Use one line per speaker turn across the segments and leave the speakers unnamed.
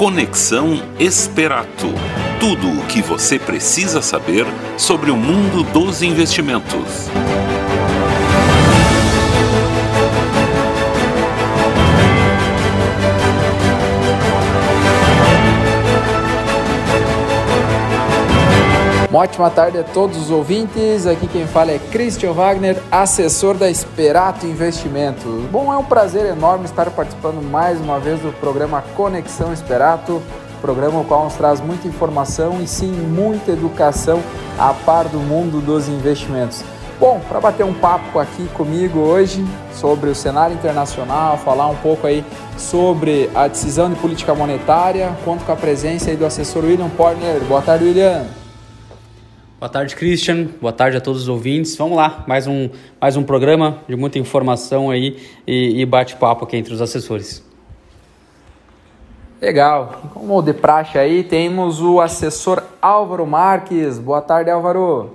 Conexão Esperato. Tudo o que você precisa saber sobre o mundo dos investimentos.
Ótima tarde a todos os ouvintes. Aqui quem fala é Christian Wagner, assessor da Esperato Investimentos. Bom, é um prazer enorme estar participando mais uma vez do programa Conexão Esperato, programa o qual nos traz muita informação e sim muita educação a par do mundo dos investimentos. Bom, para bater um papo aqui comigo hoje sobre o cenário internacional, falar um pouco aí sobre a decisão de política monetária, conto com a presença aí do assessor William Porner. Boa tarde, William.
Boa tarde, Christian. Boa tarde a todos os ouvintes. Vamos lá, mais um, mais um programa de muita informação aí e, e bate-papo aqui entre os assessores.
Legal. Como de praxe aí, temos o assessor Álvaro Marques. Boa tarde, Álvaro.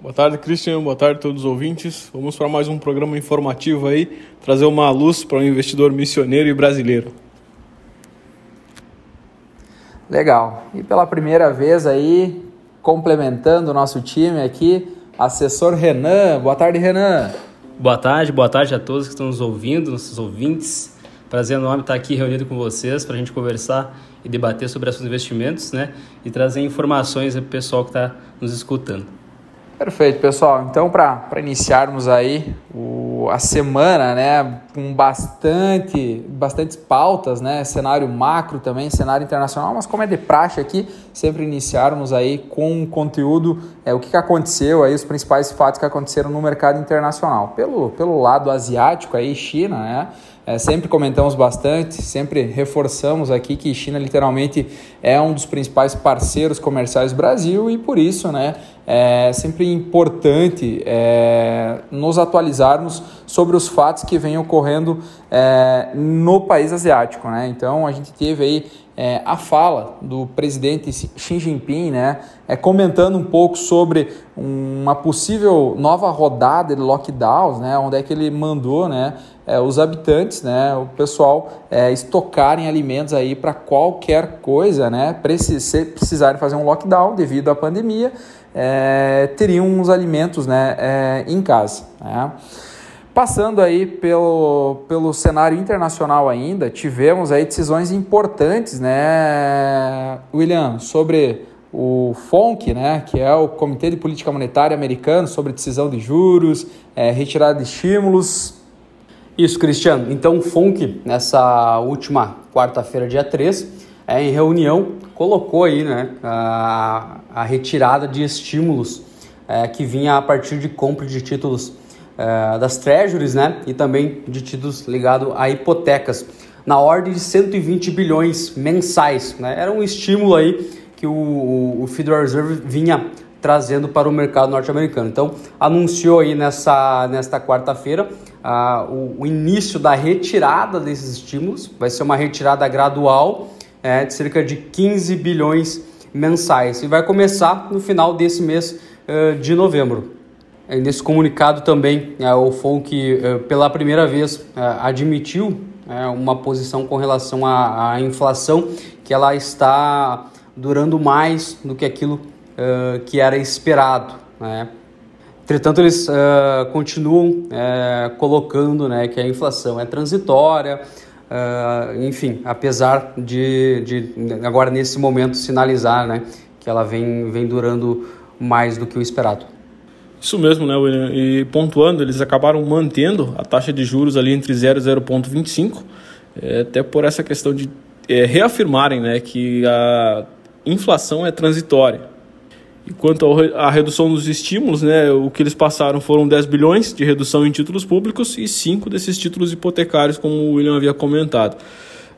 Boa tarde, Christian. Boa tarde a todos os ouvintes. Vamos para mais um programa informativo aí, trazer uma luz para o um investidor missioneiro e brasileiro.
Legal. E pela primeira vez aí, complementando o nosso time aqui, assessor Renan. Boa tarde, Renan.
Boa tarde, boa tarde a todos que estão nos ouvindo, nossos ouvintes. Prazer enorme estar aqui reunido com vocês para a gente conversar e debater sobre assuntos investimentos, né? E trazer informações para o pessoal que está nos escutando.
Perfeito, pessoal. Então, para iniciarmos aí o, a semana, né, com bastante, bastantes pautas, né, cenário macro também, cenário internacional, mas como é de praxe aqui, sempre iniciarmos aí com conteúdo, é, o que, que aconteceu aí, os principais fatos que aconteceram no mercado internacional. Pelo, pelo lado asiático aí, China, né, é, sempre comentamos bastante, sempre reforçamos aqui que China literalmente é um dos principais parceiros comerciais do Brasil e por isso né, é sempre importante é, nos atualizarmos sobre os fatos que vêm ocorrendo é, no país asiático. Né? Então a gente teve aí é, a fala do presidente Xi Jinping, né, é, comentando um pouco sobre uma possível nova rodada de lockdowns, né, onde é que ele mandou né, é, os habitantes, né, o pessoal é, estocarem alimentos aí para qualquer coisa, né, se precisarem fazer um lockdown devido à pandemia, é, teriam os alimentos né, é, em casa. Né. Passando aí pelo, pelo cenário internacional ainda, tivemos aí decisões importantes, né, William, sobre o FONC, né, que é o Comitê de Política Monetária Americano, sobre decisão de juros, é, retirada de estímulos.
Isso, Cristiano. Então, o FONC, nessa última quarta-feira, dia 3, é, em reunião, colocou aí né, a, a retirada de estímulos é, que vinha a partir de compra de títulos é, das treasuries, né? E também de títulos ligados a hipotecas, na ordem de 120 bilhões mensais, né? Era um estímulo aí que o, o Federal Reserve vinha trazendo para o mercado norte-americano. Então, anunciou aí nessa, nesta quarta-feira uh, o, o, início da retirada desses estímulos. Vai ser uma retirada gradual é, de cerca de 15 bilhões mensais e vai começar no final desse mês uh, de novembro. É, nesse comunicado também, é, o FONC, é, pela primeira vez, admitiu uma posição com relação à, inflação, que ela está durando mais do que aquilo que era esperado. Né? Entretanto, eles continuam colocando né, que a inflação é transitória, enfim, apesar de, de, agora nesse momento sinalizar né, que ela vem, vem durando mais do que o esperado.
Isso mesmo, né, William? E pontuando, eles acabaram mantendo a taxa de juros ali entre 0 e 0,25, é, até por essa questão de é, reafirmarem né, que a inflação é transitória. E quanto à redução dos estímulos, né, o que eles passaram foram 10 bilhões de redução em títulos públicos e 5 desses títulos hipotecários, como o William havia comentado.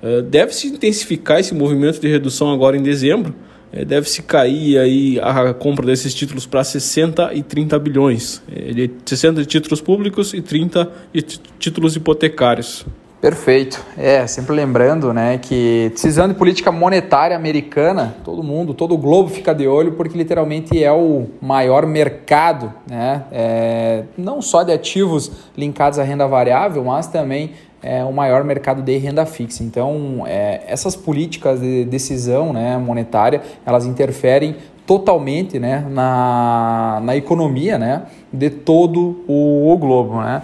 É, Deve-se intensificar esse movimento de redução agora em dezembro, deve-se cair aí a compra desses títulos para 60 e 30 bilhões. É, 60 de títulos públicos e 30 de títulos hipotecários.
Perfeito. É, sempre lembrando, né, que decisão de política monetária americana, todo mundo, todo o globo fica de olho porque literalmente é o maior mercado, né, é, não só de ativos linkados à renda variável, mas também é, o maior mercado de renda fixa. Então, é, essas políticas de decisão né, monetária, elas interferem totalmente né, na, na economia né, de todo o, o globo. Né?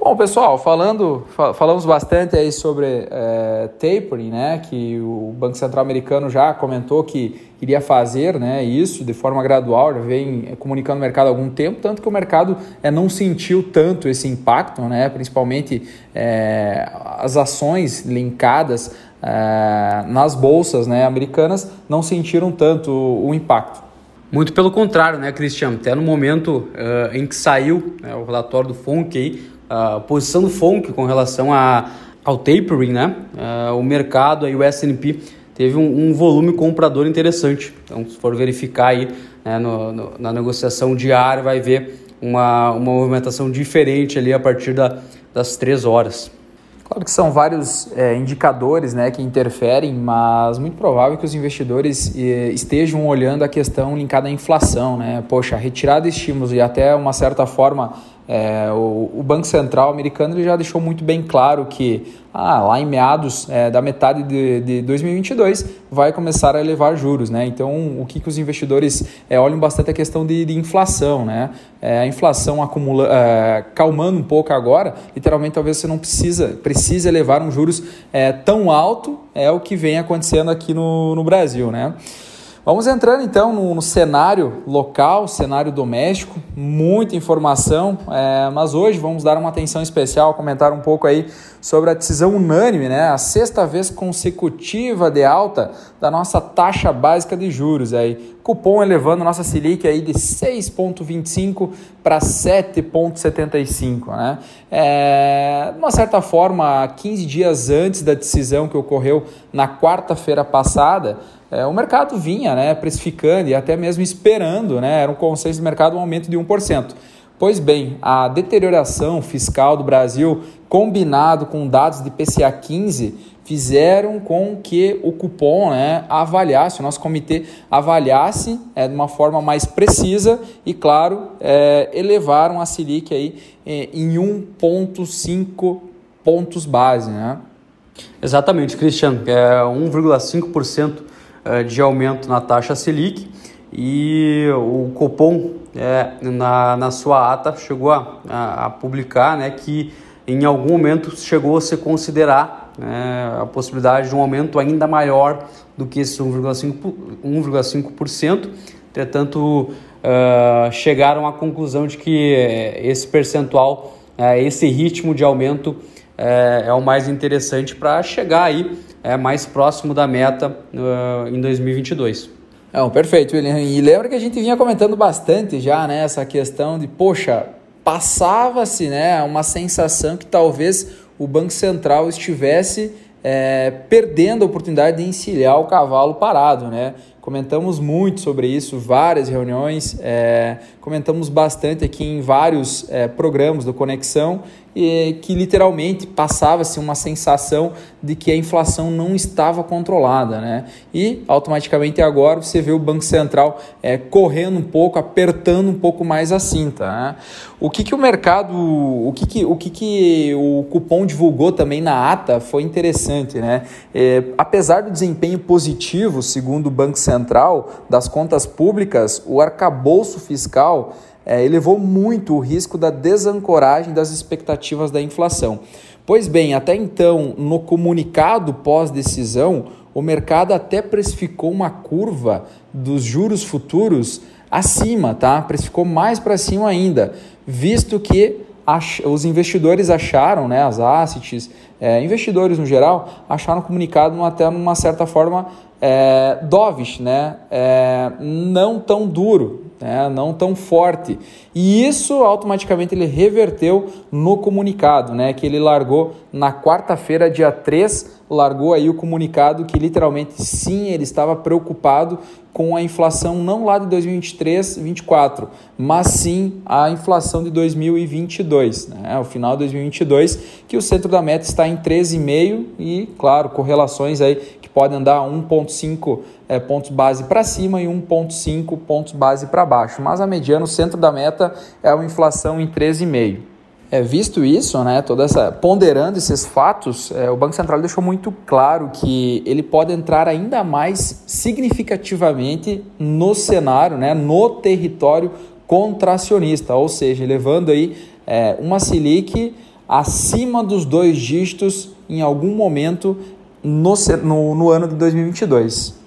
Bom, pessoal, falando, falamos bastante aí sobre é, tapering, né, que o Banco Central americano já comentou que iria fazer né, isso de forma gradual, já vem comunicando o mercado há algum tempo, tanto que o mercado é, não sentiu tanto esse impacto, né, principalmente é, as ações linkadas é, nas bolsas né, americanas não sentiram tanto o, o impacto.
Muito pelo contrário, né, Cristiano? Até no momento uh, em que saiu né, o relatório do FONC aí, a posição do FONC com relação a, ao tapering, né? Uh, o mercado, aí, o S&P, teve um, um, volume comprador interessante. Então, se for verificar aí né, no, no, na negociação diária, vai ver uma, uma movimentação diferente ali a partir da, das três horas.
Claro que são vários é, indicadores né, que interferem, mas muito provável que os investidores estejam olhando a questão linkada à inflação. Né? Poxa, retirada de estímulos e até uma certa forma é, o, o, Banco Central americano ele já deixou muito bem claro que ah, lá em meados é, da metade de, de 2022 vai começar a elevar juros. Né? Então, o que, que os investidores é, olham bastante a questão de, de inflação. Né? É, a inflação acumula, é, calmando um pouco agora, literalmente talvez você não precisa, precise elevar um juros é, tão alto, é o que vem acontecendo aqui no, no Brasil. Né? Vamos entrando então no, no cenário local, cenário doméstico, muita informação, é, mas hoje vamos dar uma atenção especial, comentar um pouco aí sobre a decisão unânime, né? A sexta vez consecutiva de alta da nossa taxa básica de juros aí. Cupom elevando nossa Selic aí de 6,25 para 7,75, né? É, de uma certa forma, 15 dias antes da decisão que ocorreu na quarta-feira passada, é, o mercado vinha né, precificando e até mesmo esperando, né, era um consenso de mercado um aumento de 1%. Pois bem, a deterioração fiscal do Brasil, combinado com dados de PCA 15, fizeram com que o cupom né, avaliasse, o nosso comitê avaliasse é, de uma forma mais precisa e, claro, é, elevaram a Selic aí, é, em 1,5 pontos base. Né?
Exatamente, Cristiano, é 1,5% é, de aumento na taxa Selic e o Copom, é, na, na sua ata, chegou a, a, a, publicar né, que em algum momento chegou a se considerar né, a possibilidade de um aumento ainda maior do que esse 1,5%. Entretanto, uh, chegaram à conclusão de que esse percentual, uh, esse ritmo de aumento uh, é o mais interessante para chegar aí mais próximo da meta uh, em 2022.
Não, perfeito, William. E lembra que a gente vinha comentando bastante já, né, essa questão de, poxa, passava-se, né, uma sensação que talvez o Banco Central estivesse é, perdendo a oportunidade de encilhar o cavalo parado, né? Comentamos muito sobre isso, várias reuniões, é, comentamos bastante aqui em vários é, programas do Conexão e que literalmente passava-se uma sensação de que a inflação não estava controlada, né? E automaticamente agora você vê o Banco Central é, correndo um pouco, apertando um pouco mais a cinta. Né? O que, que o mercado, o que, que, o que, que o cupom divulgou também na ata foi interessante, né? É, apesar do desempenho positivo, segundo o Banco Central, das contas públicas, o arcabouço fiscal é, elevou muito o risco da desancoragem das expectativas da inflação. Pois bem, até então, no comunicado pós-decisão, o mercado até precificou uma curva dos juros futuros acima, tá? Precificou mais para cima ainda, visto que os investidores acharam, né, as assets, é, investidores no geral, acharam o comunicado até numa certa forma é, dovish, né, é, não tão duro, né, não tão forte. E isso automaticamente ele reverteu no comunicado, né, que ele largou na quarta-feira, dia 3, largou aí o comunicado que literalmente sim, ele estava preocupado com a inflação não lá de 2023, 2024, mas sim a inflação de 2022, né? o final de 2022, que o centro da meta está em 13,5 e, claro, correlações aí que podem andar 1,5 é, pontos base para cima e 1,5 pontos base para baixo, mas a mediana, o centro da meta é uma inflação em 13,5. É, visto isso, né, toda essa, ponderando esses fatos, é, o Banco Central deixou muito claro que ele pode entrar ainda mais significativamente no cenário, né, no território contracionista, ou seja, levando aí é, uma Selic acima dos dois dígitos em algum momento no, no, no ano de 2022.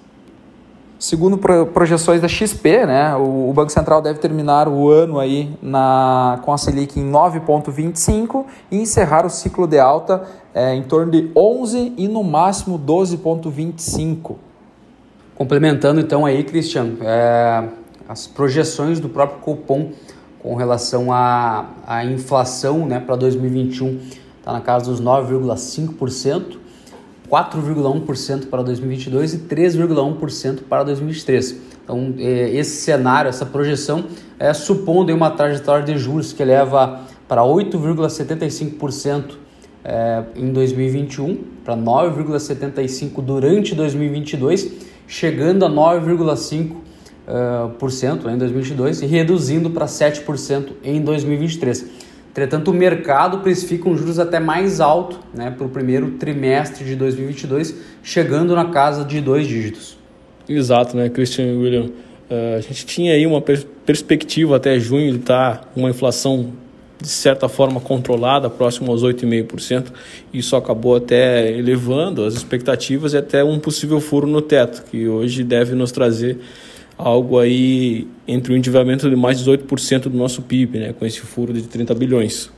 Segundo projeções da XP, né, o, Banco Central deve terminar o ano aí na, com a Selic em 9,25 e encerrar o ciclo de alta é, em torno de 11 e no máximo 12,25.
Complementando então aí, Christian, é, as projeções do próprio Copom com relação à, à inflação né, para 2021 está na casa dos 9,5%. 4,1% para 2022 e 3,1% para 2023. Então, é, esse cenário, essa projeção, é supondo uma trajetória de juros que leva para 8,75% é, em 2021, para 9,75% durante 2022, chegando a 9,5% uh, por cento, em 2022 e reduzindo para 7% em 2023. Entretanto, o mercado precifica um juros até mais alto né, para o primeiro trimestre de 2022, chegando na casa de dois dígitos.
Exato, né, Christian William? Uh, a gente tinha aí uma per perspectiva até junho de estar tá uma inflação de certa forma controlada, próximo aos 8,5%. Isso acabou até elevando as expectativas e até um possível furo no teto, que hoje deve nos trazer algo aí entre o endividamento de mais de 18% do nosso PIB, né, com esse furo de 30 bilhões.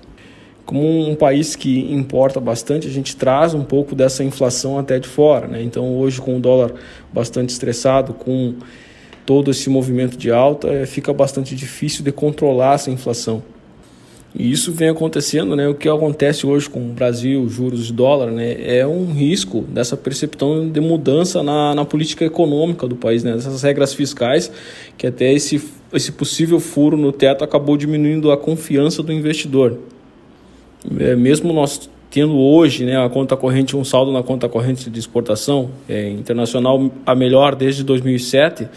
Como um país que importa bastante, a gente traz um pouco dessa inflação até de fora. Né? Então, hoje, com o dólar bastante estressado, com todo esse movimento de alta, é, fica bastante difícil de controlar essa inflação. E isso vem acontecendo, né? O que acontece hoje com o Brasil, juros de dólar, né? É um risco dessa percepção de mudança na, na política econômica do país, né? Dessas regras fiscais, que até esse, esse possível furo no teto acabou diminuindo a confiança do investidor. É, mesmo nós tendo hoje né, a conta corrente, um saldo na conta corrente de exportação é, internacional a melhor desde 2007,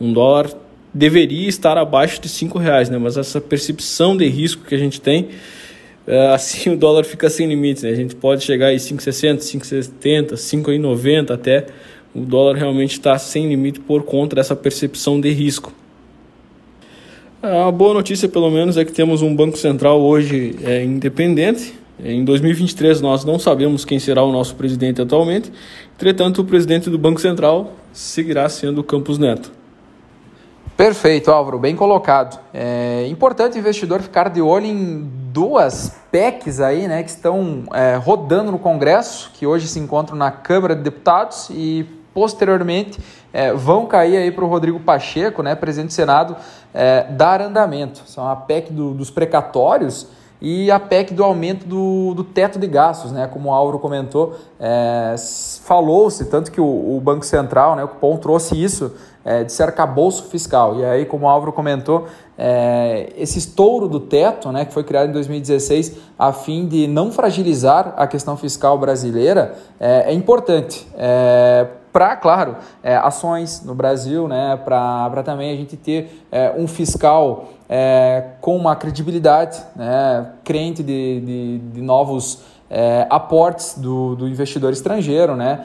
um dólar deveria estar abaixo de cinco reais, né? Mas essa percepção de risco que a gente tem, é, assim o dólar fica sem limites, né? A gente pode chegar em 5,60, 5,70, 5,90 até. O dólar realmente está sem limite por conta dessa percepção de risco. A boa notícia, pelo menos, é que temos um Banco Central hoje é, independente. Em 2023, nós não sabemos quem será o nosso presidente atualmente. Entretanto, o presidente do Banco Central seguirá sendo o Campos Neto.
Perfeito, Álvaro, bem colocado. É importante o investidor ficar de olho em duas PECs aí, né, que estão é, rodando no Congresso, que hoje se encontram na Câmara de Deputados e posteriormente é, vão cair aí para o Rodrigo Pacheco, né, presidente do Senado, é, dar andamento. São a PEC do, dos precatórios e a PEC do aumento do, do teto de gastos, né? Como o Álvaro comentou, é, falou-se, tanto que o, o, Banco Central, né, o Cupom trouxe isso é, de ser arcabouço fiscal. E aí, como o Álvaro comentou, é, esse estouro do teto, né, que foi criado em 2016 a fim de não fragilizar a questão fiscal brasileira, é, é importante. É, para, claro, é, ações no Brasil, né, para também a gente ter é, um fiscal é, com uma credibilidade, né, crente de, de, de novos é, aportes do, do investidor estrangeiro, né,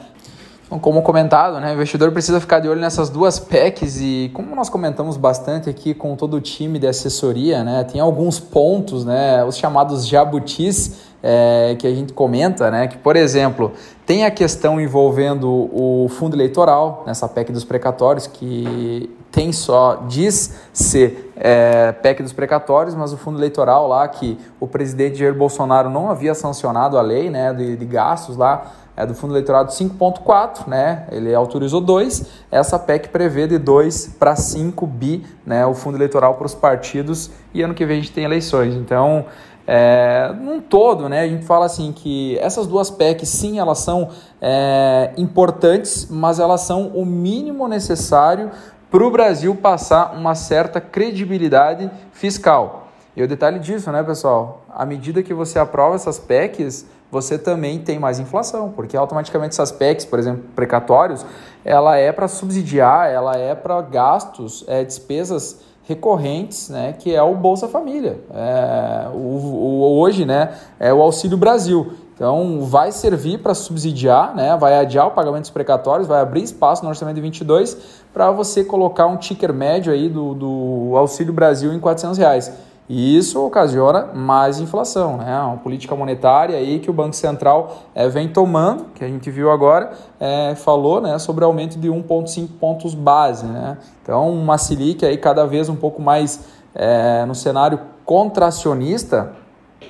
então, como comentado, né, o investidor precisa ficar de olho nessas duas PECs e como nós comentamos bastante aqui com todo o time de assessoria, né, tem alguns pontos, né, os chamados jabutis é, que a gente comenta, né, que por exemplo tem a questão envolvendo o fundo eleitoral nessa PEC dos precatórios que tem só diz ser é, PEC dos precatórios, mas o fundo eleitoral lá que o presidente Jair Bolsonaro não havia sancionado a lei, né, de, de gastos lá é do fundo eleitoral de 5,4, né? Ele autorizou 2. Essa PEC prevê de 2 para 5 bi, né? O fundo eleitoral para os partidos e ano que vem a gente tem eleições. Então, é, num todo, né, a gente fala assim que essas duas PECs, sim, elas são é, importantes, mas elas são o mínimo necessário para o Brasil passar uma certa credibilidade fiscal. E o detalhe disso, né, pessoal? À medida que você aprova essas PECs, você também tem mais inflação, porque automaticamente essas PECs, por exemplo, precatórios, ela é para subsidiar, ela é para gastos, é, despesas recorrentes, né, que é o Bolsa Família. É, o, o, hoje né, é o Auxílio Brasil. Então, vai servir para subsidiar, né, vai adiar o pagamento dos precatórios, vai abrir espaço no orçamento de 22 para você colocar um ticker médio aí do, do Auxílio Brasil em 400 reais. E isso ocasiona mais inflação, né? Uma política monetária aí que o Banco Central é, vem tomando, que a gente viu agora, é, falou né, sobre aumento de 1,5 pontos base, né? Então, uma Selic aí cada vez um pouco mais é, no cenário contracionista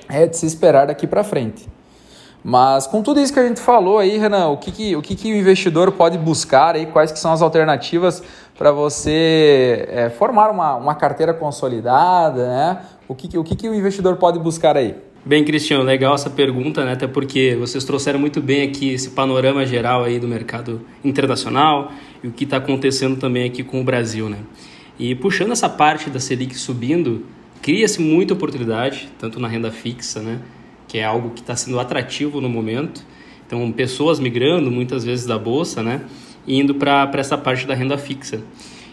é de se esperar daqui para frente. Mas com tudo isso que a gente falou aí, Renan, o que, que o, que, que o investidor pode buscar aí, quais que são as alternativas para você é, formar uma, uma carteira consolidada, né? O que, o que, que o investidor pode buscar aí?
Bem, Cristiano, legal essa pergunta, né? Até porque vocês trouxeram muito bem aqui esse panorama geral aí do mercado internacional e o que está acontecendo também aqui com o Brasil, né? E puxando essa parte da Selic subindo, cria-se muita oportunidade, tanto na renda fixa, né? Que é algo que está sendo atrativo no momento. Então, pessoas migrando muitas vezes da bolsa, né, indo para essa parte da renda fixa.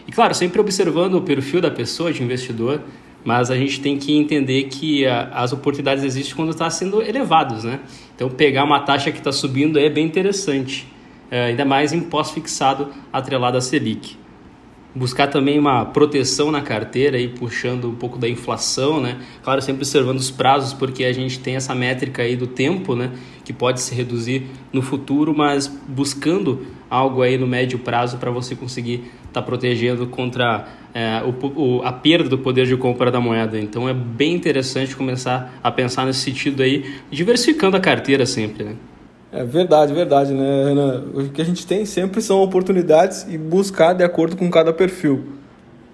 E claro, sempre observando o perfil da pessoa, de investidor, mas a gente tem que entender que a, as oportunidades existem quando está sendo elevados, né? Então, pegar uma taxa que está subindo é bem interessante, é, ainda mais em pós-fixado atrelado à Selic buscar também uma proteção na carteira e puxando um pouco da inflação, né? Claro, sempre observando os prazos, porque a gente tem essa métrica aí do tempo, né? Que pode se reduzir no futuro, mas buscando algo aí no médio prazo para você conseguir estar tá protegendo contra é, o, o, a perda do poder de compra da moeda. Então é bem interessante começar a pensar nesse sentido aí, diversificando a carteira sempre, né?
É verdade, verdade, né, Renan? O que a gente tem sempre são oportunidades e buscar de acordo com cada perfil.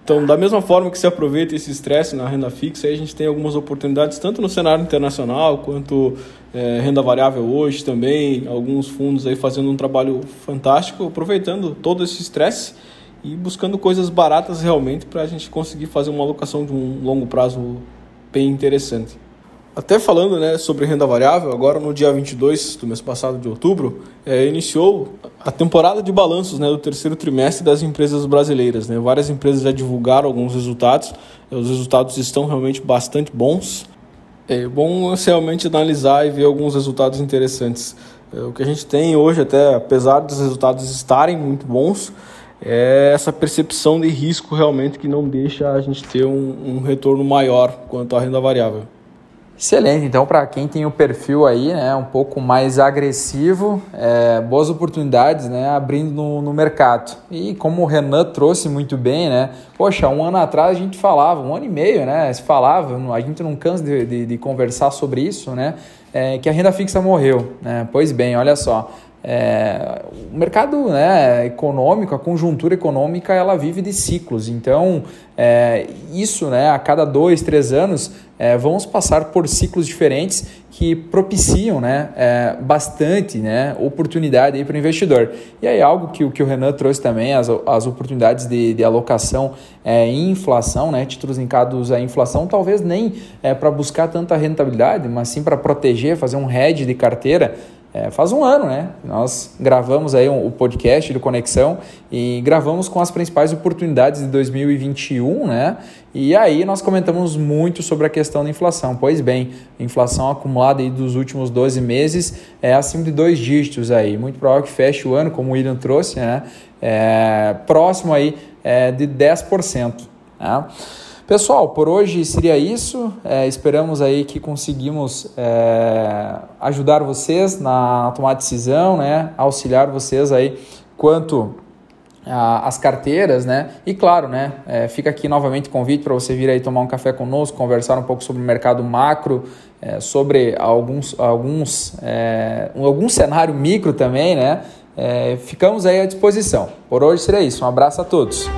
Então, da mesma forma que se aproveita esse estresse na renda fixa, aí a gente tem algumas oportunidades tanto no cenário internacional quanto é, renda variável hoje também, alguns fundos aí fazendo um trabalho fantástico, aproveitando todo esse estresse e buscando coisas baratas realmente para a gente conseguir fazer uma alocação de um longo prazo bem interessante. Até falando né, sobre renda variável, agora no dia 22 do mês passado de outubro, é, iniciou a temporada de balanços né, do terceiro trimestre das empresas brasileiras. Né? Várias empresas já divulgaram alguns resultados, os resultados estão realmente bastante bons. É bom realmente analisar e ver alguns resultados interessantes. É, o que a gente tem hoje, até apesar dos resultados estarem muito bons, é essa percepção de risco realmente que não deixa a gente ter um, um retorno maior quanto à renda variável.
Excelente, então para quem tem o perfil aí, né, um pouco mais agressivo, é, boas oportunidades, né, abrindo no, no, mercado. E como o Renan trouxe muito bem, né, poxa, um ano atrás a gente falava, um ano e meio, né, se falava, a gente não cansa de, de, de conversar sobre isso, né, é, que a renda fixa morreu, né, pois bem, olha só, é, o mercado né, econômico, a conjuntura econômica, ela vive de ciclos. Então, é, isso, né, a cada dois, três anos, é, vamos passar por ciclos diferentes que propiciam né, é, bastante né, oportunidade para o investidor. E aí, algo que, que o Renan trouxe também, as, as oportunidades de, de alocação é, em inflação, né, títulos linkados à inflação, talvez nem é, para buscar tanta rentabilidade, mas sim para proteger, fazer um hedge de carteira é, faz um ano, né? Nós gravamos aí um, o podcast do Conexão e gravamos com as principais oportunidades de 2021, né? E aí nós comentamos muito sobre a questão da inflação. Pois bem, inflação acumulada aí dos últimos 12 meses é acima de dois dígitos aí. Muito provável que feche o ano, como o William trouxe, né? É, próximo aí é, de 10%. Né? Pessoal, por hoje seria isso. É, esperamos aí que conseguimos é, ajudar vocês na tomar decisão, né? Auxiliar vocês aí quanto as carteiras, né? E claro, né? É, fica aqui novamente o convite para você vir aí tomar um café conosco, conversar um pouco sobre o mercado macro, é, sobre alguns, alguns, é, algum cenário micro também, né? É, ficamos aí à disposição. Por hoje seria isso. Um abraço a todos.